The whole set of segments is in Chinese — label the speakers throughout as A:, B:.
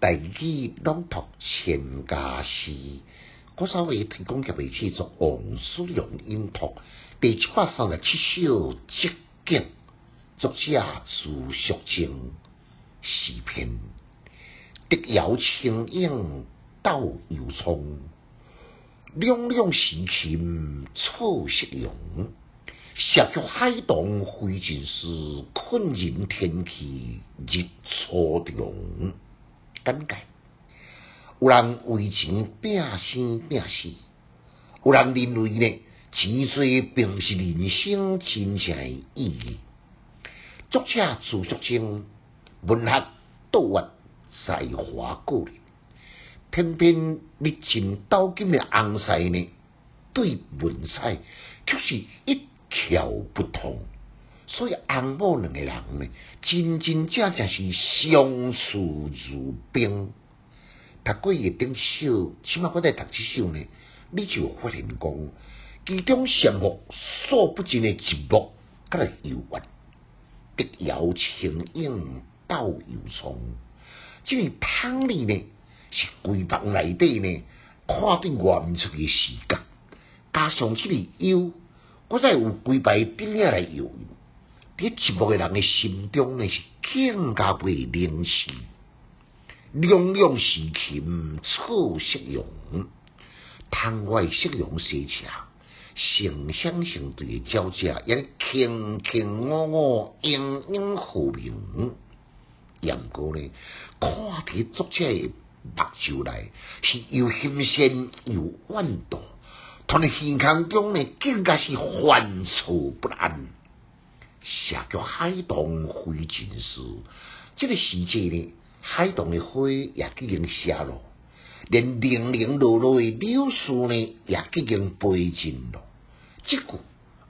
A: 大义朗读千家诗，我稍微提供给位去做王叔良音读第七百三十七首节景，作者苏淑清，诗篇。蝶摇清影斗油葱，两两时琴错色容。涉足海东飞尽时，困人天气日初中。有人为钱拼生拼死，有人认为呢，钱多并不是人生真正的意义。作者自述称，文学道学才华过人，偏偏历尽刀剑的红婿呢，对文采却是一窍不通。所以，红某两个人呢，真真正正是相处如冰。读过一顶首，起码我在读这首呢，你就发现讲，其中羡慕数不尽的寂寞，甲个幽怨，蝶摇清影斗油葱。即个汤里呢，是规房内底呢，看对外面出嘅时间，加上即个忧，我再有规排顶下来游。伫寂寞个人诶心中呢，是更加袂灵犀。两两时琴错色容，窗外色容西斜，成双成对诶交者，也卿卿我我，英英和明。杨过呢，看伫作者诶目睭内，是又新鲜又怨毒，同你耳腔中呢，更加是烦躁不安。写叫海东飞尽时，这个时节呢，海东的花也已经谢了，连零零落落的柳树呢，也已经飞尽了。这句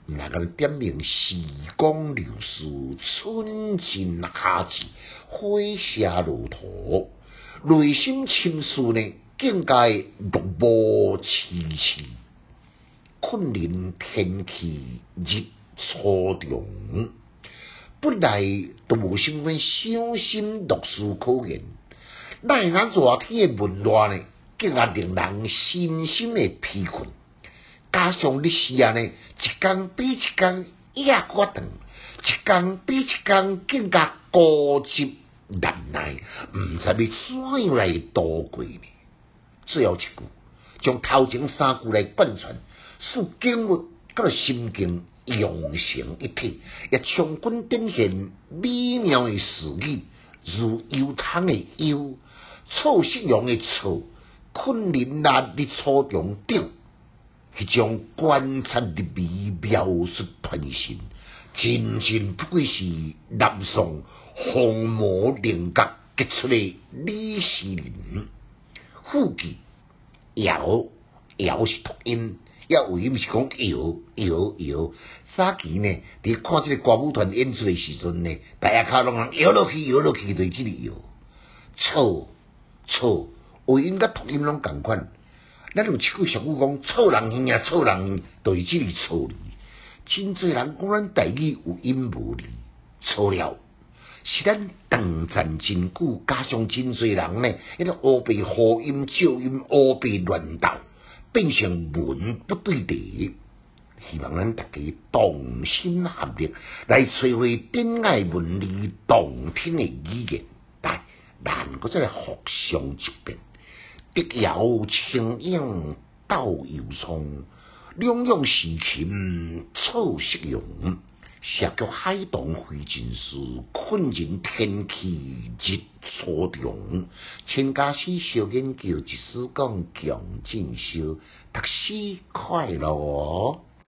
A: 毋能够点明时光流逝，春尽夏至，花谢如土，内心情绪呢，更加落寞凄凄，困临天气日。初中本来都无什么伤心读书可言，奈那热天诶闷热呢，竟然令人身心诶疲困。加上历史啊呢，一天比一天夜过长，一天比一天更加孤寂难耐，毋知要怎样来度过呢？最后一句，将头前三句来贯穿，使景物甲心境。融成一体，也充分展现美妙的诗意，如油汤的油，错色容的错，困人难的初中顶，迄种观察的美。描述传神，真真不愧是南宋红魔灵格杰出的李世民。副句摇摇是读音。要为毋是讲摇摇摇，早期呢，伫看即个歌舞团演出的时阵呢，大家卡拢人摇落去摇落去，对即个摇，错错，为音甲读音拢共款。咱有七句俗语讲，错人耳啊，错人对即个错哩。真侪人讲咱台语有音无理，错了，是咱长赞真久，加上真侪人呢，迄个乌白好音照音，乌白乱斗。变成文不对题，希望咱大家同心合力来摧毁典爱文理动听的语言，但难个再来互相一遍。得有清影斗有松，两用时琴错适用。涉足海东飞尽时，困人天气日初中。千家诗小研究，一丝讲强进修，读书快乐哦。